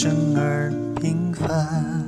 生而平凡。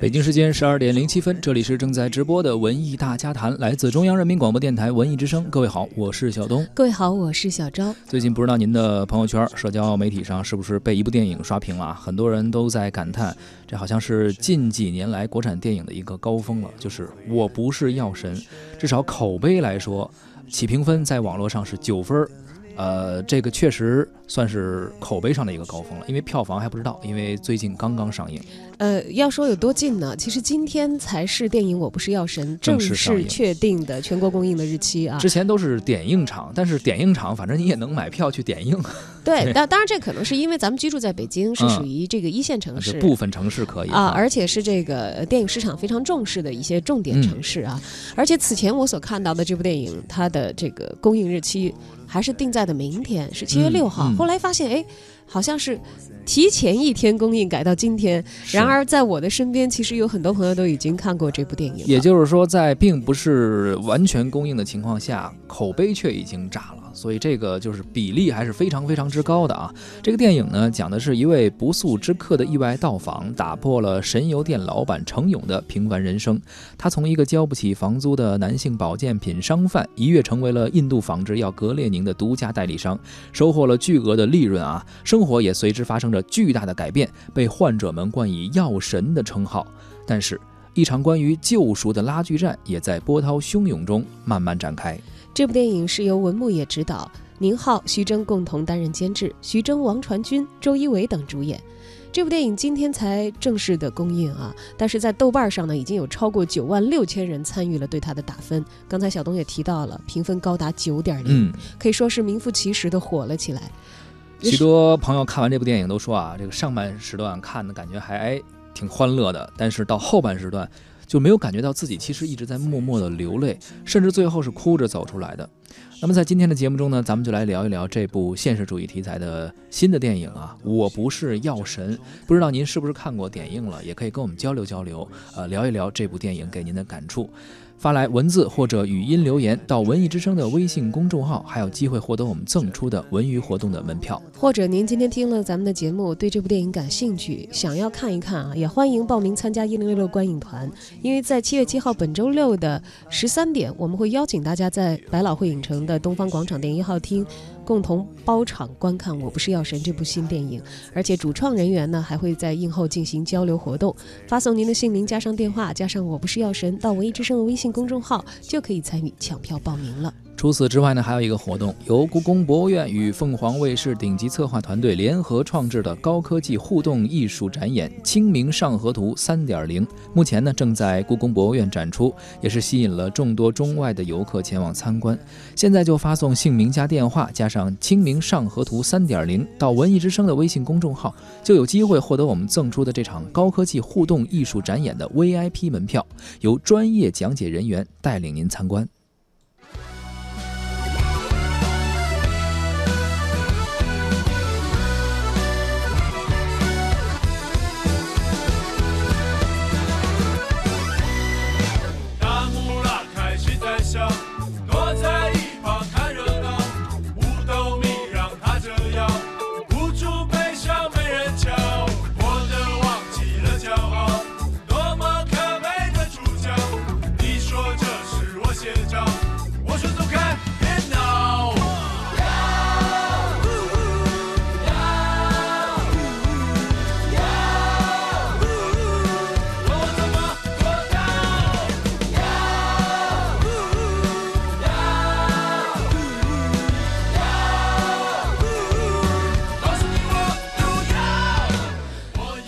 北京时间十二点零七分，这里是正在直播的文艺大家谈，来自中央人民广播电台文艺之声。各位好，我是小东。各位好，我是小昭。最近不知道您的朋友圈、社交媒体上是不是被一部电影刷屏了啊？很多人都在感叹，这好像是近几年来国产电影的一个高峰了。就是我不是药神，至少口碑来说，起评分在网络上是九分。呃，这个确实算是口碑上的一个高峰了，因为票房还不知道，因为最近刚刚上映。呃，要说有多近呢？其实今天才是电影《我不是药神》正式确定的全国公映的日期啊。之前都是点映场，但是点映场反正你也能买票去点映。对，当当然这可能是因为咱们居住在北京，是属于这个一线城市，部分城市可以啊，而且是这个电影市场非常重视的一些重点城市啊。而且此前我所看到的这部电影，它的这个公映日期。还是定在的明天，是七月六号。后来发现，哎，好像是提前一天公映，改到今天。然而，在我的身边，其实有很多朋友都已经看过这部电影。也就是说，在并不是完全公映的情况下，口碑却已经炸了。所以这个就是比例还是非常非常之高的啊！这个电影呢，讲的是一位不速之客的意外到访，打破了神油店老板程勇的平凡人生。他从一个交不起房租的男性保健品商贩，一跃成为了印度仿制药格列宁的独家代理商，收获了巨额的利润啊！生活也随之发生着巨大的改变，被患者们冠以“药神”的称号。但是，一场关于救赎的拉锯战也在波涛汹涌中慢慢展开。这部电影是由文牧野执导，宁浩、徐峥共同担任监制，徐峥、王传君、周一围等主演。这部电影今天才正式的公映啊，但是在豆瓣上呢，已经有超过九万六千人参与了对它的打分。刚才小东也提到了，评分高达九点零，可以说是名副其实的火了起来。许多朋友看完这部电影都说啊，这个上半时段看的感觉还哎挺欢乐的，但是到后半时段。就没有感觉到自己其实一直在默默的流泪，甚至最后是哭着走出来的。那么在今天的节目中呢，咱们就来聊一聊这部现实主义题材的新的电影啊，我不是药神。不知道您是不是看过点映了，也可以跟我们交流交流，呃，聊一聊这部电影给您的感触。发来文字或者语音留言到文艺之声的微信公众号，还有机会获得我们赠出的文娱活动的门票。或者您今天听了咱们的节目，对这部电影感兴趣，想要看一看啊，也欢迎报名参加一零六六观影团。因为在七月七号本周六的十三点，我们会邀请大家在百老汇影城的东方广场电影一号厅。共同包场观看《我不是药神》这部新电影，而且主创人员呢还会在映后进行交流活动，发送您的姓名加上电话加上《我不是药神》到文艺之声的微信公众号，就可以参与抢票报名了。除此之外呢，还有一个活动，由故宫博物院与凤凰卫视顶级策划团队联合创制的高科技互动艺术展演《清明上河图三点零》，目前呢正在故宫博物院展出，也是吸引了众多中外的游客前往参观。现在就发送姓名加电话加上《清明上河图三点零》到文艺之声的微信公众号，就有机会获得我们赠出的这场高科技互动艺术展演的 VIP 门票，由专业讲解人员带领您参观。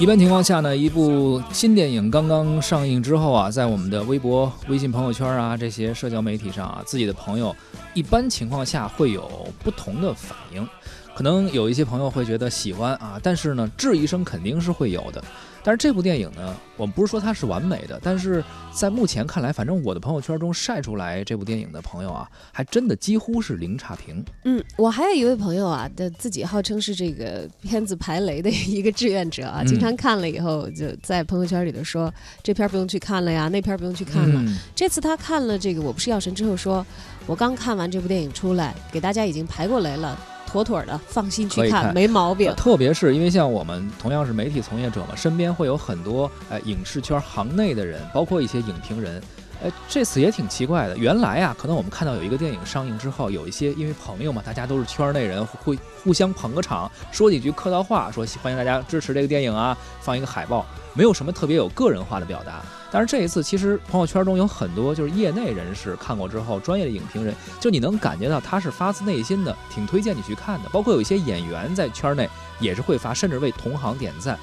一般情况下呢，一部新电影刚刚上映之后啊，在我们的微博、微信朋友圈啊这些社交媒体上啊，自己的朋友一般情况下会有不同的反应。可能有一些朋友会觉得喜欢啊，但是呢，质疑声肯定是会有的。但是这部电影呢，我们不是说它是完美的，但是在目前看来，反正我的朋友圈中晒出来这部电影的朋友啊，还真的几乎是零差评。嗯，我还有一位朋友啊，的自己号称是这个片子排雷的一个志愿者啊，经常看了以后就在朋友圈里头说这片不用去看了呀，那片不用去看了。这次他看了这个《我不是药神》之后说，我刚看完这部电影出来，给大家已经排过雷了。妥妥的，放心去看，没毛病。特别是因为像我们同样是媒体从业者嘛，身边会有很多呃影视圈行内的人，包括一些影评人。哎，这次也挺奇怪的。原来啊，可能我们看到有一个电影上映之后，有一些因为朋友嘛，大家都是圈内人，会互相捧个场，说几句客套话，说欢迎大家支持这个电影啊，放一个海报，没有什么特别有个人化的表达。但是这一次，其实朋友圈中有很多就是业内人士看过之后，专业的影评人，就你能感觉到他是发自内心的，挺推荐你去看的。包括有一些演员在圈内也是会发，甚至为同行点赞。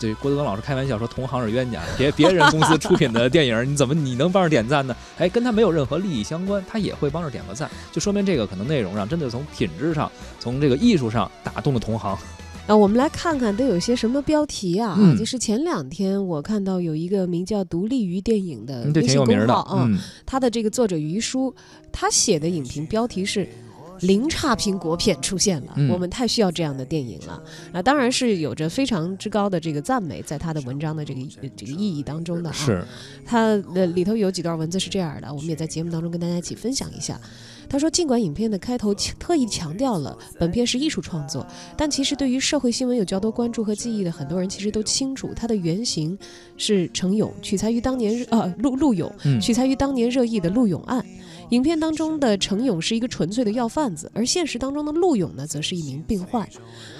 对郭德纲老师开玩笑说：“同行是冤家，别别人公司出品的电影，你怎么你能帮着点赞呢？哎，跟他没有任何利益相关，他也会帮着点个赞，就说明这个可能内容上真的从品质上，从这个艺术上打动了同行。那我们来看看都有些什么标题啊？就是前两天我看到有一个名叫“独立于电影”的微信公号啊，他的这个作者于叔，他写的影评标题是。零差评国片出现了，我们太需要这样的电影了。啊，当然是有着非常之高的这个赞美，在他的文章的这个这个意义当中的啊。是，他的里头有几段文字是这样的，我们也在节目当中跟大家一起分享一下。他说，尽管影片的开头特意强调了本片是艺术创作，但其实对于社会新闻有较多关注和记忆的很多人，其实都清楚，它的原型是程勇，取材于当年呃陆陆勇，取材于当年热议的陆勇案。影片当中的程勇是一个纯粹的药贩子，而现实当中的陆勇呢，则是一名病患。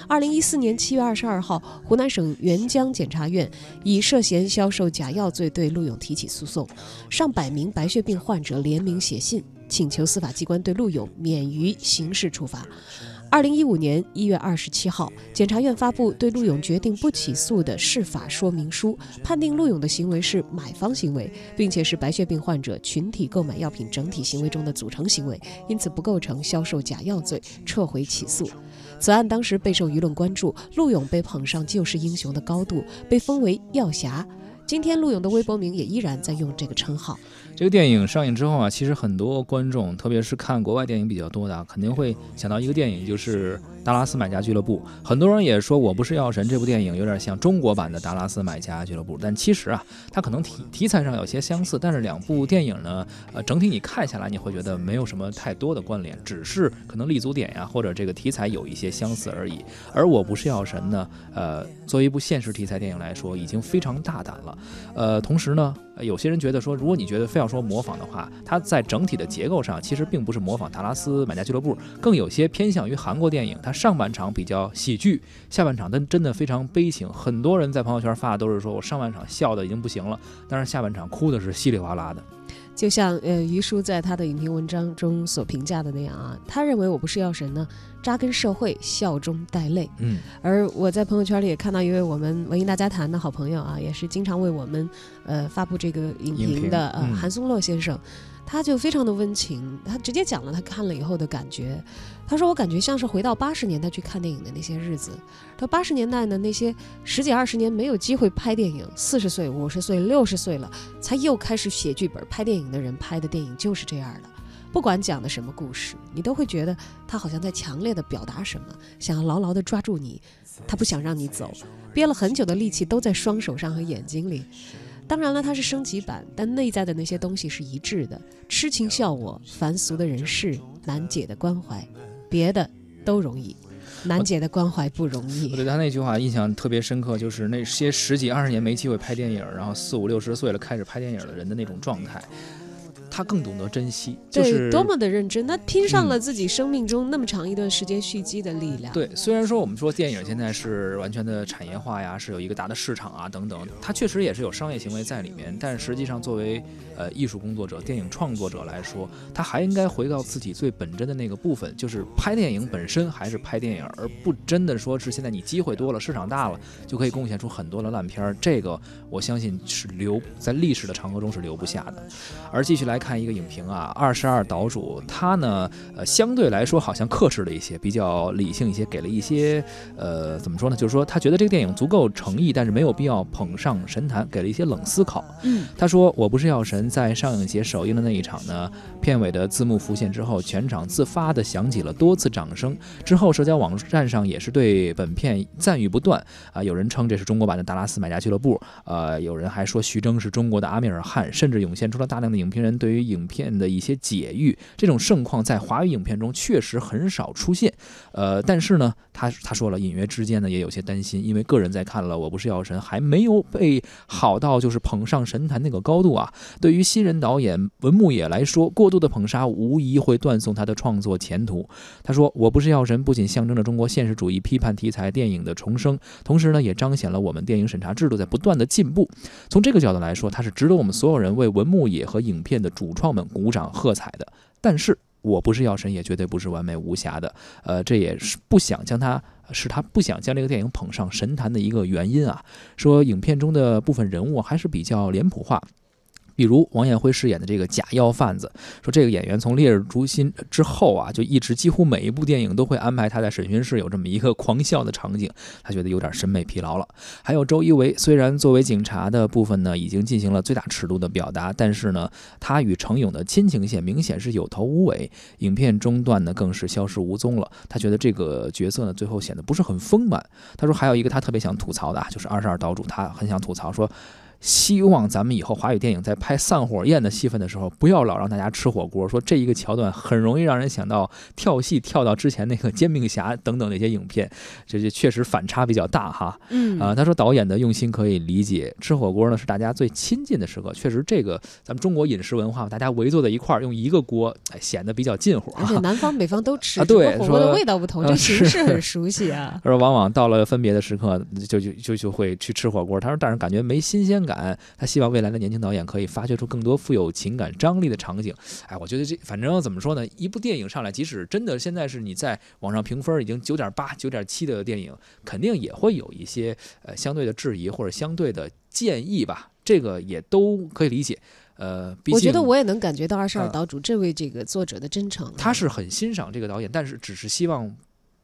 二零一四年七月二十二号，湖南省沅江检察院以涉嫌销售假药罪对陆勇提起诉讼，上百名白血病患者联名写信，请求司法机关对陆勇免于刑事处罚。二零一五年一月二十七号，检察院发布对陆勇决定不起诉的释法说明书，判定陆勇的行为是买方行为，并且是白血病患者群体购买药品整体行为中的组成行为，因此不构成销售假药罪，撤回起诉。此案当时备受舆论关注，陆勇被捧上救世英雄的高度，被封为药侠。今天陆勇的微博名也依然在用这个称号。这个电影上映之后啊，其实很多观众，特别是看国外电影比较多的，肯定会想到一个电影，就是《达拉斯买家俱乐部》。很多人也说我不是药神这部电影有点像中国版的《达拉斯买家俱乐部》，但其实啊，它可能题题材上有些相似，但是两部电影呢，呃，整体你看下来你会觉得没有什么太多的关联，只是可能立足点呀或者这个题材有一些相似而已。而我不是药神呢，呃，作为一部现实题材电影来说，已经非常大胆了。呃，同时呢。有些人觉得说，如果你觉得非要说模仿的话，它在整体的结构上其实并不是模仿《达拉斯买家俱乐部》，更有些偏向于韩国电影。它上半场比较喜剧，下半场真真的非常悲情。很多人在朋友圈发的都是说我上半场笑的已经不行了，但是下半场哭的是稀里哗啦的。就像呃于叔在他的影评文章中所评价的那样啊，他认为我不是药神呢，扎根社会，笑中带泪。嗯，而我在朋友圈里也看到一位我们文艺大家谈的好朋友啊，也是经常为我们呃发布这个影评的呃韩松洛先生。他就非常的温情，他直接讲了他看了以后的感觉。他说：“我感觉像是回到八十年代去看电影的那些日子。他八十年代呢，那些十几二十年没有机会拍电影，四十岁、五十岁、六十岁了才又开始写剧本拍电影的人拍的电影就是这样的。不管讲的什么故事，你都会觉得他好像在强烈的表达什么，想要牢牢的抓住你，他不想让你走，憋了很久的力气都在双手上和眼睛里。”当然了，它是升级版，但内在的那些东西是一致的。痴情笑我，凡俗的人世，难解的关怀，别的都容易，难解的关怀不容易。我对他那句话印象特别深刻，就是那些十几二十年没机会拍电影，然后四五六十岁了开始拍电影的人的那种状态。他更懂得珍惜，就是多么的认真，他拼上了自己生命中那么长一段时间蓄积的力量。对，虽然说我们说电影现在是完全的产业化呀，是有一个大的市场啊等等，它确实也是有商业行为在里面，但实际上作为呃艺术工作者、电影创作者来说，他还应该回到自己最本真的那个部分，就是拍电影本身还是拍电影，而不真的说是现在你机会多了、市场大了，就可以贡献出很多的烂片儿。这个我相信是留在历史的长河中是留不下的。而继续来。看一个影评啊，二十二岛主他呢，呃，相对来说好像克制了一些，比较理性一些，给了一些，呃，怎么说呢？就是说他觉得这个电影足够诚意，但是没有必要捧上神坛，给了一些冷思考。嗯，他说：“我不是药神，在上影节首映的那一场呢，片尾的字幕浮现之后，全场自发的响起了多次掌声。之后社交网站上也是对本片赞誉不断啊，有人称这是中国版的《达拉斯买家俱乐部》，呃，有人还说徐峥是中国的阿米尔汗，甚至涌现出了大量的影评人对于影片的一些解誉。这种盛况在华语影片中确实很少出现，呃，但是呢，他他说了，隐约之间呢也有些担心，因为个人在看了《我不是药神》，还没有被好到就是捧上神坛那个高度啊。对于新人导演文牧野来说，过度的捧杀无疑会断送他的创作前途。他说：“我不是药神，不仅象征着中国现实主义批判题材电影的重生，同时呢，也彰显了我们电影审查制度在不断的进步。从这个角度来说，它是值得我们所有人为文牧野和影片的主创们鼓掌喝彩的。但是，我不是药神，也绝对不是完美无瑕的。呃，这也是不想将他，是他不想将这个电影捧上神坛的一个原因啊。说影片中的部分人物还是比较脸谱化。”比如王艳辉饰演的这个假药贩子，说这个演员从《烈日灼心》之后啊，就一直几乎每一部电影都会安排他在审讯室有这么一个狂笑的场景，他觉得有点审美疲劳了。还有周一围，虽然作为警察的部分呢已经进行了最大尺度的表达，但是呢，他与程勇的亲情线明显是有头无尾，影片中段呢更是消失无踪了。他觉得这个角色呢最后显得不是很丰满。他说还有一个他特别想吐槽的啊，就是二十二岛主，他很想吐槽说。希望咱们以后华语电影在拍散伙宴的戏份的时候，不要老让大家吃火锅。说这一个桥段很容易让人想到跳戏跳到之前那个煎饼侠等等那些影片，这这确实反差比较大哈。嗯。啊，他说导演的用心可以理解，吃火锅呢是大家最亲近的时刻，确实这个咱们中国饮食文化，大家围坐在一块儿用一个锅，哎，显得比较近乎。而且南方北方都吃，啊对火锅的味道不同，呃这形式很熟悉啊。他说往往到了分别的时刻，就就就就会去吃火锅。他说但是感觉没新鲜感，他希望未来的年轻导演可以发掘出更多富有情感张力的场景。哎，我觉得这反正怎么说呢，一部电影上来，即使真的现在是你在网上评分已经九点八、九点七的电影，肯定也会有一些呃相对的质疑或者相对的建议吧，这个也都可以理解。呃，我觉得我也能感觉到二十二嗯岛主这位这个作者的真诚啊。他是很欣赏这个导演，但是只是希望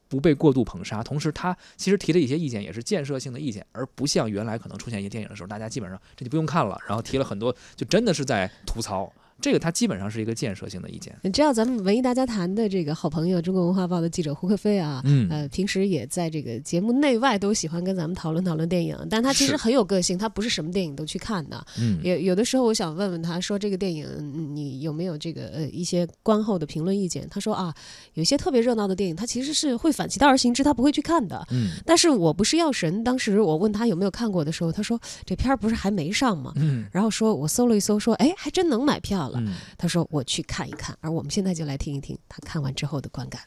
不被过度捧杀。同时，他其实提的一些意见也是建设性的意见，而不像原来可能出现一些电影的时候，大家基本上这就不用看了，然后提了很多，就真的是在吐槽。这个他基本上是一个建设性的意见。你知道咱们文艺大家谈的这个好朋友，中国文化报的记者胡克飞啊，嗯呃，平时也在这个节目内外都喜欢跟咱们讨论讨论电影，但他其实很有个性，他不是什么电影都去看的。嗯，有有的时候我想问问他说这个电影嗯你有没有这个呃一些观后的评论意见？他说啊，有一些特别热闹的电影，他其实是会反其道而行之，他不会去看的。嗯但是我不是药神，当时我问他有没有看过的时候，他说这片儿不是还没上吗？嗯然后说我搜了一搜，说哎还真能买票了。嗯，他说我去看一看，而我们现在就来听一听他看完之后的观感。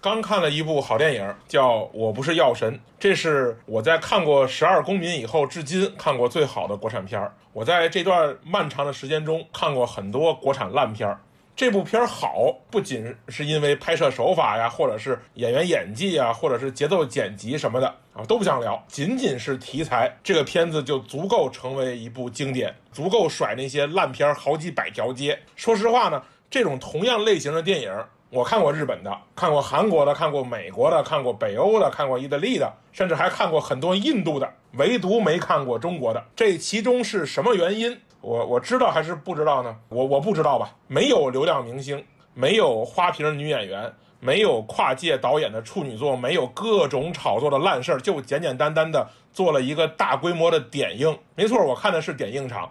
刚看了一部好电影，叫《我不是药神》，这是我在看过《十二公民》以后，至今看过最好的国产片儿。我在这段漫长的时间中看过很多国产烂片儿。这部片儿好，不仅是因为拍摄手法呀，或者是演员演技呀，或者是节奏剪辑什么的啊，都不想聊。仅仅是题材，这个片子就足够成为一部经典，足够甩那些烂片儿好几百条街。说实话呢，这种同样类型的电影，我看过日本的，看过韩国的，看过美国的，看过北欧的，看过意大利的，甚至还看过很多印度的，唯独没看过中国的。这其中是什么原因？我我知道还是不知道呢？我我不知道吧。没有流量明星，没有花瓶女演员，没有跨界导演的处女作，没有各种炒作的烂事儿，就简简单单的做了一个大规模的点映。没错，我看的是点映场。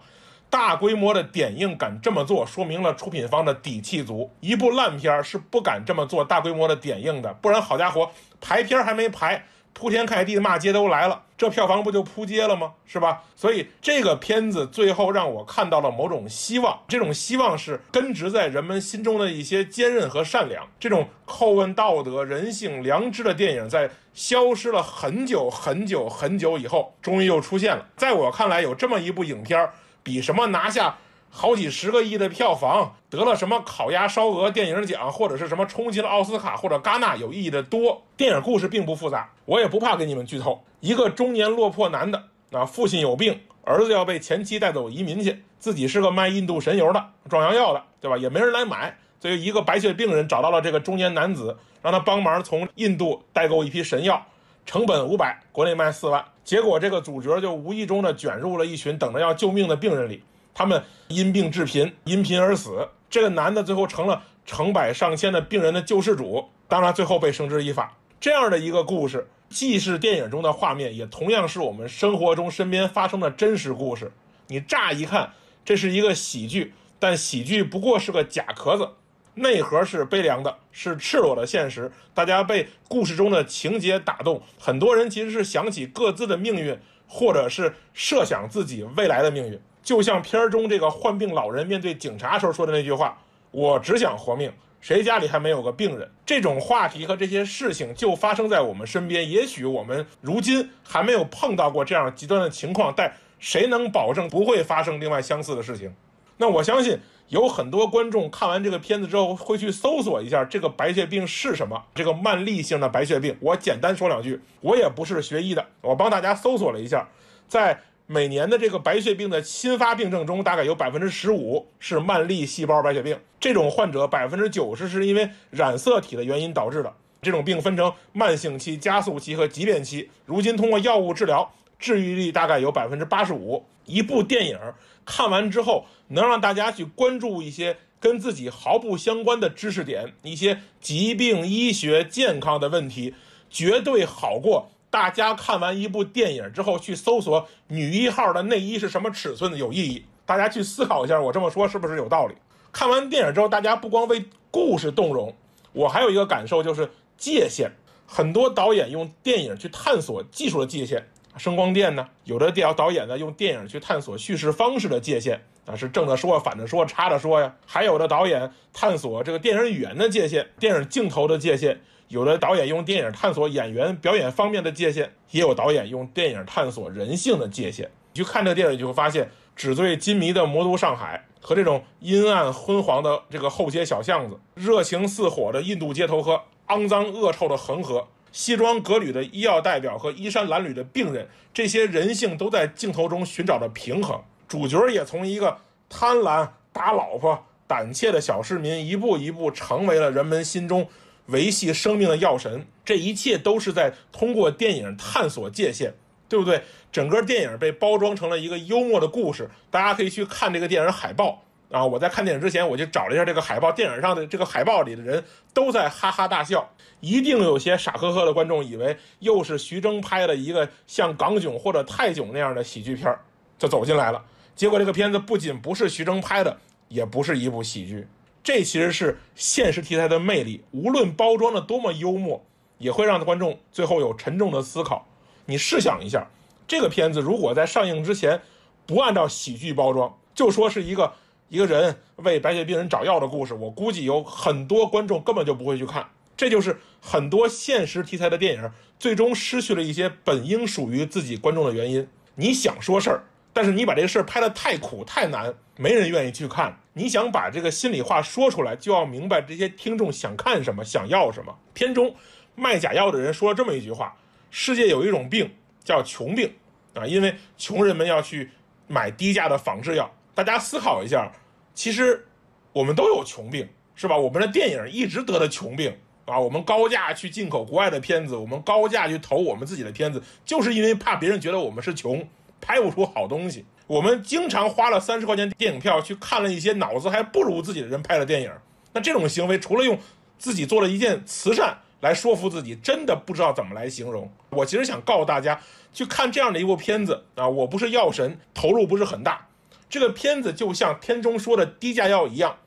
大规模的点映敢这么做，说明了出品方的底气足。一部烂片是不敢这么做大规模的点映的，不然好家伙，排片儿还没排，铺天盖地的骂街都来了，这票房不就扑街了吗？是吧？所以这个片子最后让我看到了某种希望，这种希望是根植在人们心中的一些坚韧和善良。这种叩问道德、人性、良知的电影，在消失了很久很久很久以后，终于又出现了。在我看来，有这么一部影片儿。比什么拿下好几十个亿的票房，得了什么烤鸭烧鹅电影奖，或者是什么冲击了奥斯卡或者戛纳有意义的多。电影故事并不复杂，我也不怕给你们剧透。一个中年落魄男的啊，父亲有病，儿子要被前妻带走移民去，自己是个卖印度神油的、壮阳药的，对吧？也没人来买，所以一个白血病人找到了这个中年男子，让他帮忙从印度代购一批神药，成本五百，国内卖四万。结果这个主角就无意中的卷入了一群等着要救命的病人里，他们因病致贫，因贫而死。这个男的最后成了成百上千的病人的救世主，当然最后被绳之以法。这样的一个故事，既是电影中的画面，也同样是我们生活中身边发生的真实故事。你乍一看，这是一个喜剧，但喜剧不过是个假壳子，内核是悲凉的，是赤裸的现实。大家被故事中的情节打动，很多人其实是想起各自的命运，或者是设想自己未来的命运。就像片儿中这个患病老人面对警察时候说的那句话：“我只想活命。”谁家里还没有个病人？这种话题和这些事情就发生在我们身边。也许我们如今还没有碰到过这样极端的情况，但谁能保证不会发生另外相似的事情？那我相信有很多观众看完这个片子之后会去搜索一下这个白血病是什么，这个慢粒性的白血病。我简单说两句，我也不是学医的，我帮大家搜索了一下，在。每年的这个白血病的新发病症中，大概有百分之十五是慢粒细胞白血病。这种患者百分之九十是因为染色体的原因导致的。这种病分成慢性期、加速期和急变期。如今通过药物治疗，治愈率大概有百分之八十五。一部电影看完之后，能让大家去关注一些跟自己毫不相关的知识点，一些疾病、医学、健康的问题，绝对好过。大家看完一部电影之后，去搜索女一号的内衣是什么尺寸的有意义。大家去思考一下，我这么说是不是有道理？看完电影之后，大家不光为故事动容，我还有一个感受就是界限。很多导演用电影去探索技术的界限，声光电呢？有的电导演呢用电影去探索叙事方式的界限啊，是正的说、反的说、插着说呀。还有的导演探索这个电影语言的界限、电影镜头的界限。有的导演用电影探索演员表演方面的界限，也有导演用电影探索人性的界限。你去看这电影，你就会发现纸醉金迷的魔都上海和这种阴暗昏黄的这个后街小巷子，热情似火的印度街头和肮脏恶臭的恒河，西装革履的医药代表和衣衫褴褛的病人，这些人性都在镜头中寻找着平衡。主角也从一个贪婪、打老婆、胆怯的小市民，一步一步成为了人们心中。维系生命的药神，这一切都是在通过电影探索界限，对不对？整个电影被包装成了一个幽默的故事，大家可以去看这个电影海报啊！我在看电影之前，我就找了一下这个海报，电影上的这个海报里的人都在哈哈大笑，一定有些傻呵呵的观众以为又是徐峥拍的一个像港囧或者泰囧那样的喜剧片儿就走进来了。结果这个片子不仅不是徐峥拍的，也不是一部喜剧。这其实是现实题材的魅力，无论包装的多么幽默，也会让观众最后有沉重的思考。你试想一下，这个片子如果在上映之前不按照喜剧包装，就说是一个一个人为白血病人找药的故事，我估计有很多观众根本就不会去看。这就是很多现实题材的电影最终失去了一些本应属于自己观众的原因。你想说事儿。但是你把这个事儿拍得太苦太难，没人愿意去看。你想把这个心里话说出来，就要明白这些听众想看什么，想要什么。片中卖假药的人说了这么一句话：世界有一种病叫穷病啊，因为穷人们要去买低价的仿制药。大家思考一下，其实我们都有穷病，是吧？我们的电影一直得的穷病啊，我们高价去进口国外的片子，我们高价去投我们自己的片子，就是因为怕别人觉得我们是穷。拍不出好东西，我们经常花了三十块钱电影票去看了一些脑子还不如自己的人拍的电影。那这种行为，除了用自己做了一件慈善来说服自己，真的不知道怎么来形容。我其实想告诉大家，去看这样的一部片子啊，我不是药神，投入不是很大。这个片子就像片中说的低价药一样，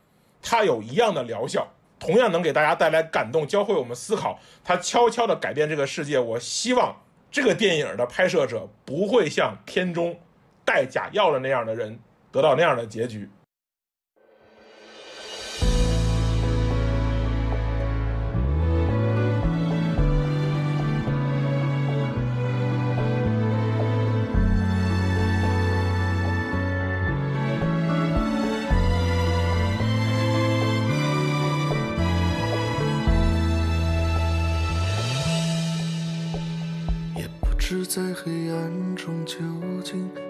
它有一样的疗效，同样能给大家带来感动，教会我们思考，它悄悄地改变这个世界。我希望。这个电影的拍摄者不会像片中带假药的那样的人得到那样的结局。在黑暗中究竟。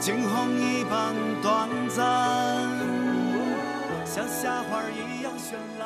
惊鸿一般短暂，像夏花一样绚烂。